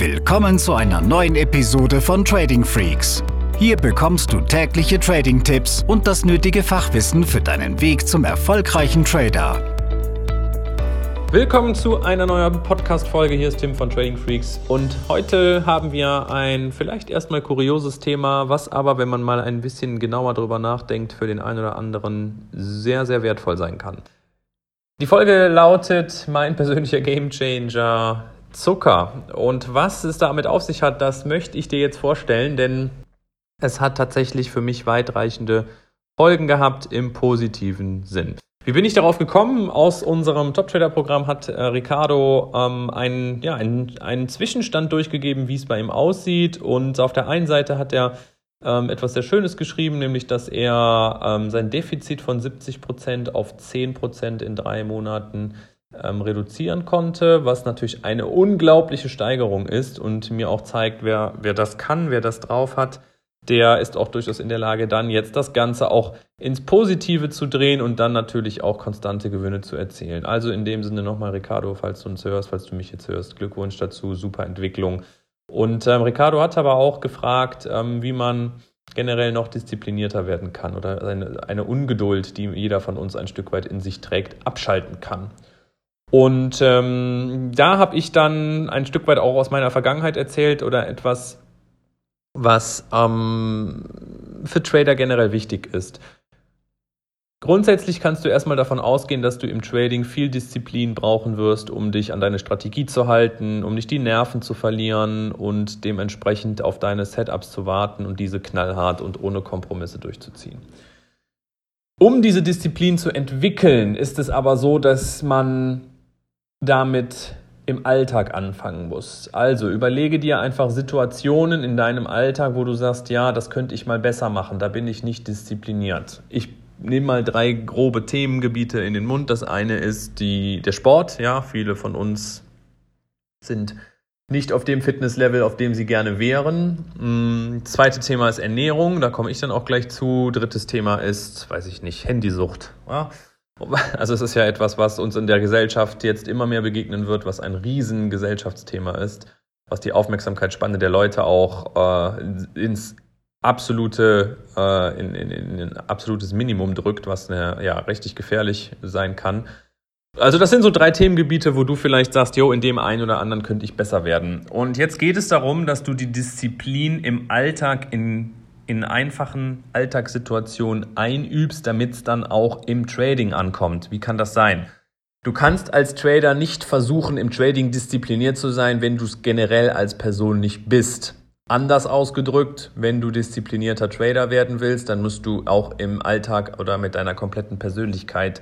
Willkommen zu einer neuen Episode von Trading Freaks. Hier bekommst du tägliche Trading-Tipps und das nötige Fachwissen für deinen Weg zum erfolgreichen Trader. Willkommen zu einer neuen Podcast-Folge. Hier ist Tim von Trading Freaks und heute haben wir ein vielleicht erstmal kurioses Thema, was aber, wenn man mal ein bisschen genauer drüber nachdenkt, für den einen oder anderen sehr, sehr wertvoll sein kann. Die Folge lautet Mein persönlicher Gamechanger Zucker. Und was es damit auf sich hat, das möchte ich dir jetzt vorstellen, denn es hat tatsächlich für mich weitreichende Folgen gehabt im positiven Sinn. Wie bin ich darauf gekommen? Aus unserem Top Trader Programm hat äh, Ricardo ähm, einen, ja, einen, einen Zwischenstand durchgegeben, wie es bei ihm aussieht. Und auf der einen Seite hat er ähm, etwas sehr Schönes geschrieben, nämlich dass er ähm, sein Defizit von 70 Prozent auf 10 Prozent in drei Monaten reduzieren konnte, was natürlich eine unglaubliche Steigerung ist und mir auch zeigt, wer, wer das kann, wer das drauf hat, der ist auch durchaus in der Lage, dann jetzt das Ganze auch ins Positive zu drehen und dann natürlich auch konstante Gewinne zu erzielen. Also in dem Sinne nochmal, Ricardo, falls du uns hörst, falls du mich jetzt hörst, Glückwunsch dazu, super Entwicklung. Und ähm, Ricardo hat aber auch gefragt, ähm, wie man generell noch disziplinierter werden kann oder eine, eine Ungeduld, die jeder von uns ein Stück weit in sich trägt, abschalten kann. Und ähm, da habe ich dann ein Stück weit auch aus meiner Vergangenheit erzählt oder etwas, was ähm, für Trader generell wichtig ist. Grundsätzlich kannst du erstmal davon ausgehen, dass du im Trading viel Disziplin brauchen wirst, um dich an deine Strategie zu halten, um nicht die Nerven zu verlieren und dementsprechend auf deine Setups zu warten und diese knallhart und ohne Kompromisse durchzuziehen. Um diese Disziplin zu entwickeln, ist es aber so, dass man damit im Alltag anfangen musst. Also überlege dir einfach Situationen in deinem Alltag, wo du sagst, ja, das könnte ich mal besser machen, da bin ich nicht diszipliniert. Ich nehme mal drei grobe Themengebiete in den Mund. Das eine ist die, der Sport. Ja, viele von uns sind nicht auf dem Fitnesslevel, auf dem sie gerne wären. Hm, zweite Thema ist Ernährung, da komme ich dann auch gleich zu. Drittes Thema ist, weiß ich nicht, Handysucht. Ja, also es ist ja etwas, was uns in der Gesellschaft jetzt immer mehr begegnen wird, was ein riesen Gesellschaftsthema ist, was die Aufmerksamkeitsspanne der Leute auch äh, ins absolute, äh, in, in, in ein absolutes Minimum drückt, was eine, ja, richtig gefährlich sein kann. Also das sind so drei Themengebiete, wo du vielleicht sagst, jo, in dem einen oder anderen könnte ich besser werden. Und jetzt geht es darum, dass du die Disziplin im Alltag in in einfachen Alltagssituationen einübst, damit es dann auch im Trading ankommt. Wie kann das sein? Du kannst als Trader nicht versuchen, im Trading diszipliniert zu sein, wenn du es generell als Person nicht bist. Anders ausgedrückt, wenn du disziplinierter Trader werden willst, dann musst du auch im Alltag oder mit deiner kompletten Persönlichkeit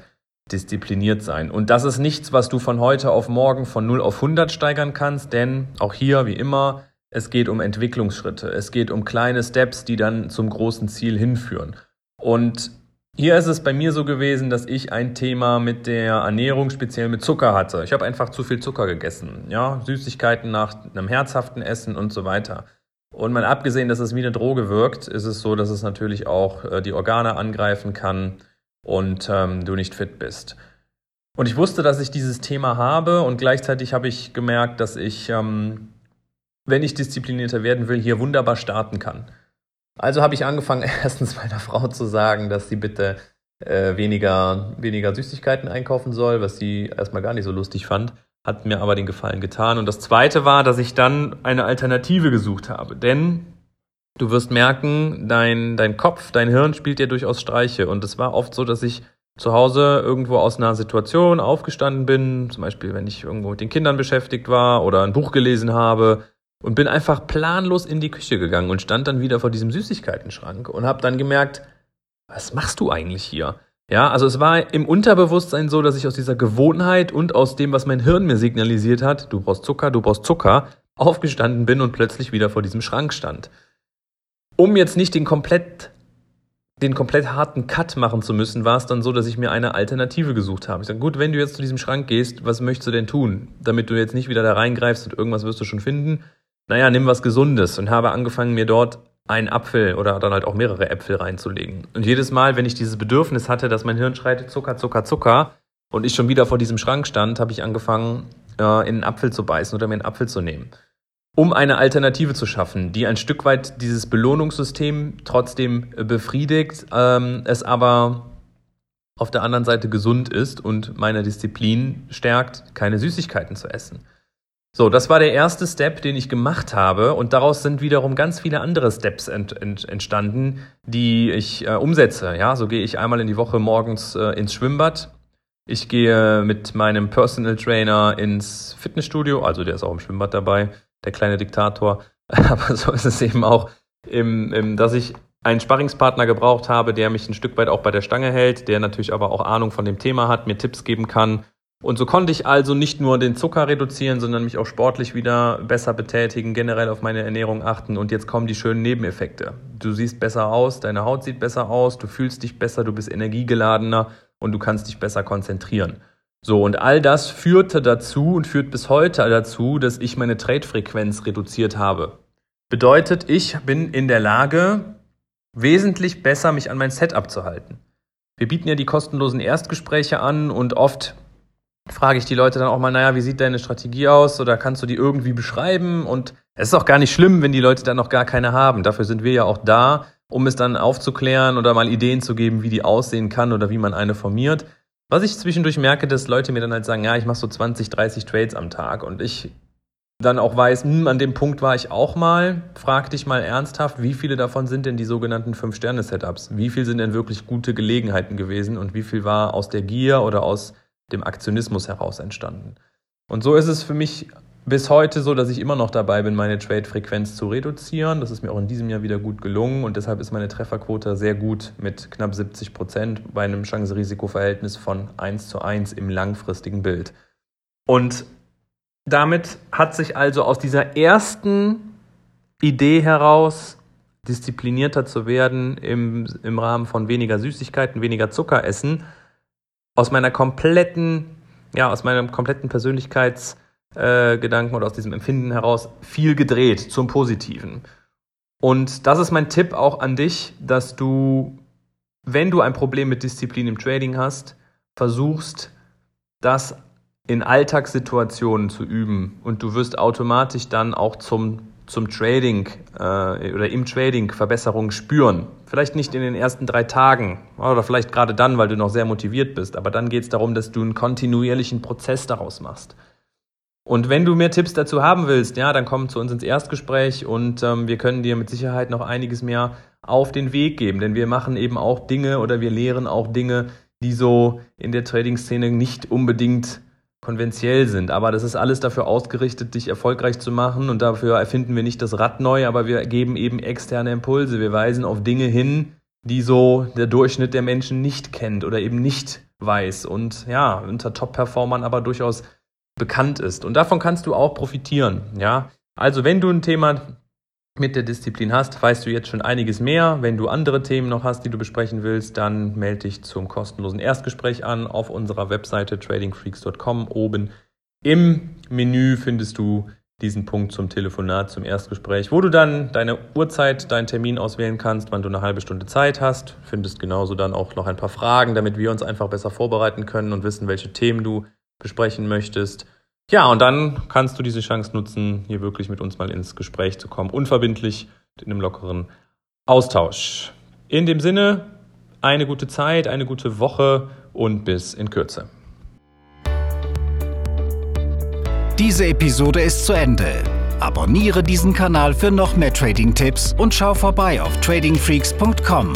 diszipliniert sein. Und das ist nichts, was du von heute auf morgen von 0 auf 100 steigern kannst, denn auch hier, wie immer, es geht um Entwicklungsschritte. Es geht um kleine Steps, die dann zum großen Ziel hinführen. Und hier ist es bei mir so gewesen, dass ich ein Thema mit der Ernährung, speziell mit Zucker hatte. Ich habe einfach zu viel Zucker gegessen. Ja, Süßigkeiten nach einem herzhaften Essen und so weiter. Und mal abgesehen, dass es wie eine Droge wirkt, ist es so, dass es natürlich auch äh, die Organe angreifen kann und ähm, du nicht fit bist. Und ich wusste, dass ich dieses Thema habe und gleichzeitig habe ich gemerkt, dass ich ähm, wenn ich disziplinierter werden will, hier wunderbar starten kann. Also habe ich angefangen, erstens meiner Frau zu sagen, dass sie bitte äh, weniger, weniger Süßigkeiten einkaufen soll, was sie erstmal gar nicht so lustig fand, hat mir aber den Gefallen getan. Und das Zweite war, dass ich dann eine Alternative gesucht habe. Denn du wirst merken, dein, dein Kopf, dein Hirn spielt dir durchaus Streiche. Und es war oft so, dass ich zu Hause irgendwo aus einer Situation aufgestanden bin, zum Beispiel wenn ich irgendwo mit den Kindern beschäftigt war oder ein Buch gelesen habe, und bin einfach planlos in die Küche gegangen und stand dann wieder vor diesem Süßigkeitenschrank und habe dann gemerkt, was machst du eigentlich hier? Ja, also es war im Unterbewusstsein so, dass ich aus dieser Gewohnheit und aus dem, was mein Hirn mir signalisiert hat, du brauchst Zucker, du brauchst Zucker, aufgestanden bin und plötzlich wieder vor diesem Schrank stand. Um jetzt nicht den komplett den komplett harten Cut machen zu müssen, war es dann so, dass ich mir eine Alternative gesucht habe. Ich sage, gut, wenn du jetzt zu diesem Schrank gehst, was möchtest du denn tun, damit du jetzt nicht wieder da reingreifst und irgendwas wirst du schon finden, naja, nimm was Gesundes und habe angefangen, mir dort einen Apfel oder dann halt auch mehrere Äpfel reinzulegen. Und jedes Mal, wenn ich dieses Bedürfnis hatte, dass mein Hirn schreit, Zucker, Zucker, Zucker, und ich schon wieder vor diesem Schrank stand, habe ich angefangen, äh, in einen Apfel zu beißen oder mir einen Apfel zu nehmen. um eine Alternative zu schaffen, die ein Stück weit dieses Belohnungssystem trotzdem befriedigt, ähm, es aber auf der anderen Seite gesund ist und meine Disziplin stärkt, keine Süßigkeiten zu essen. So, das war der erste Step, den ich gemacht habe und daraus sind wiederum ganz viele andere Steps ent, ent, entstanden, die ich äh, umsetze. Ja, so gehe ich einmal in die Woche morgens äh, ins Schwimmbad. Ich gehe mit meinem Personal Trainer ins Fitnessstudio, also der ist auch im Schwimmbad dabei, der kleine Diktator. Aber so ist es eben auch, im, im, dass ich einen Sparringspartner gebraucht habe, der mich ein Stück weit auch bei der Stange hält, der natürlich aber auch Ahnung von dem Thema hat, mir Tipps geben kann und so konnte ich also nicht nur den Zucker reduzieren, sondern mich auch sportlich wieder besser betätigen, generell auf meine Ernährung achten. Und jetzt kommen die schönen Nebeneffekte. Du siehst besser aus, deine Haut sieht besser aus, du fühlst dich besser, du bist energiegeladener und du kannst dich besser konzentrieren. So, und all das führte dazu und führt bis heute dazu, dass ich meine Trade-Frequenz reduziert habe. Bedeutet, ich bin in der Lage, wesentlich besser mich an mein Setup zu halten. Wir bieten ja die kostenlosen Erstgespräche an und oft frage ich die Leute dann auch mal, naja, wie sieht deine Strategie aus oder kannst du die irgendwie beschreiben? Und es ist auch gar nicht schlimm, wenn die Leute dann noch gar keine haben. Dafür sind wir ja auch da, um es dann aufzuklären oder mal Ideen zu geben, wie die aussehen kann oder wie man eine formiert. Was ich zwischendurch merke, dass Leute mir dann halt sagen, ja, ich mache so 20, 30 Trades am Tag und ich dann auch weiß, hm, an dem Punkt war ich auch mal, frag dich mal ernsthaft, wie viele davon sind denn die sogenannten Fünf-Sterne-Setups? Wie viel sind denn wirklich gute Gelegenheiten gewesen und wie viel war aus der Gier oder aus dem Aktionismus heraus entstanden. Und so ist es für mich bis heute so, dass ich immer noch dabei bin, meine Trade-Frequenz zu reduzieren. Das ist mir auch in diesem Jahr wieder gut gelungen und deshalb ist meine Trefferquote sehr gut mit knapp 70 Prozent bei einem Chance-Risiko-Verhältnis von 1 zu 1 im langfristigen Bild. Und damit hat sich also aus dieser ersten Idee heraus, disziplinierter zu werden im, im Rahmen von weniger Süßigkeiten, weniger Zucker essen, aus meiner kompletten, ja, aus meinem kompletten Persönlichkeitsgedanken äh, oder aus diesem Empfinden heraus viel gedreht zum Positiven. Und das ist mein Tipp auch an dich, dass du, wenn du ein Problem mit Disziplin im Trading hast, versuchst, das in Alltagssituationen zu üben und du wirst automatisch dann auch zum zum Trading äh, oder im Trading Verbesserungen spüren. Vielleicht nicht in den ersten drei Tagen oder vielleicht gerade dann, weil du noch sehr motiviert bist, aber dann geht es darum, dass du einen kontinuierlichen Prozess daraus machst. Und wenn du mehr Tipps dazu haben willst, ja, dann komm zu uns ins Erstgespräch und ähm, wir können dir mit Sicherheit noch einiges mehr auf den Weg geben, denn wir machen eben auch Dinge oder wir lehren auch Dinge, die so in der Trading-Szene nicht unbedingt konventionell sind. Aber das ist alles dafür ausgerichtet, dich erfolgreich zu machen. Und dafür erfinden wir nicht das Rad neu, aber wir geben eben externe Impulse. Wir weisen auf Dinge hin, die so der Durchschnitt der Menschen nicht kennt oder eben nicht weiß. Und ja, unter Top-Performern aber durchaus bekannt ist. Und davon kannst du auch profitieren. Ja, also wenn du ein Thema mit der Disziplin hast, weißt du jetzt schon einiges mehr. Wenn du andere Themen noch hast, die du besprechen willst, dann melde dich zum kostenlosen Erstgespräch an auf unserer Webseite tradingfreaks.com. Oben im Menü findest du diesen Punkt zum Telefonat, zum Erstgespräch, wo du dann deine Uhrzeit, deinen Termin auswählen kannst, wann du eine halbe Stunde Zeit hast. Findest genauso dann auch noch ein paar Fragen, damit wir uns einfach besser vorbereiten können und wissen, welche Themen du besprechen möchtest. Ja, und dann kannst du diese Chance nutzen, hier wirklich mit uns mal ins Gespräch zu kommen, unverbindlich in einem lockeren Austausch. In dem Sinne, eine gute Zeit, eine gute Woche und bis in Kürze. Diese Episode ist zu Ende. Abonniere diesen Kanal für noch mehr Trading-Tipps und schau vorbei auf tradingfreaks.com.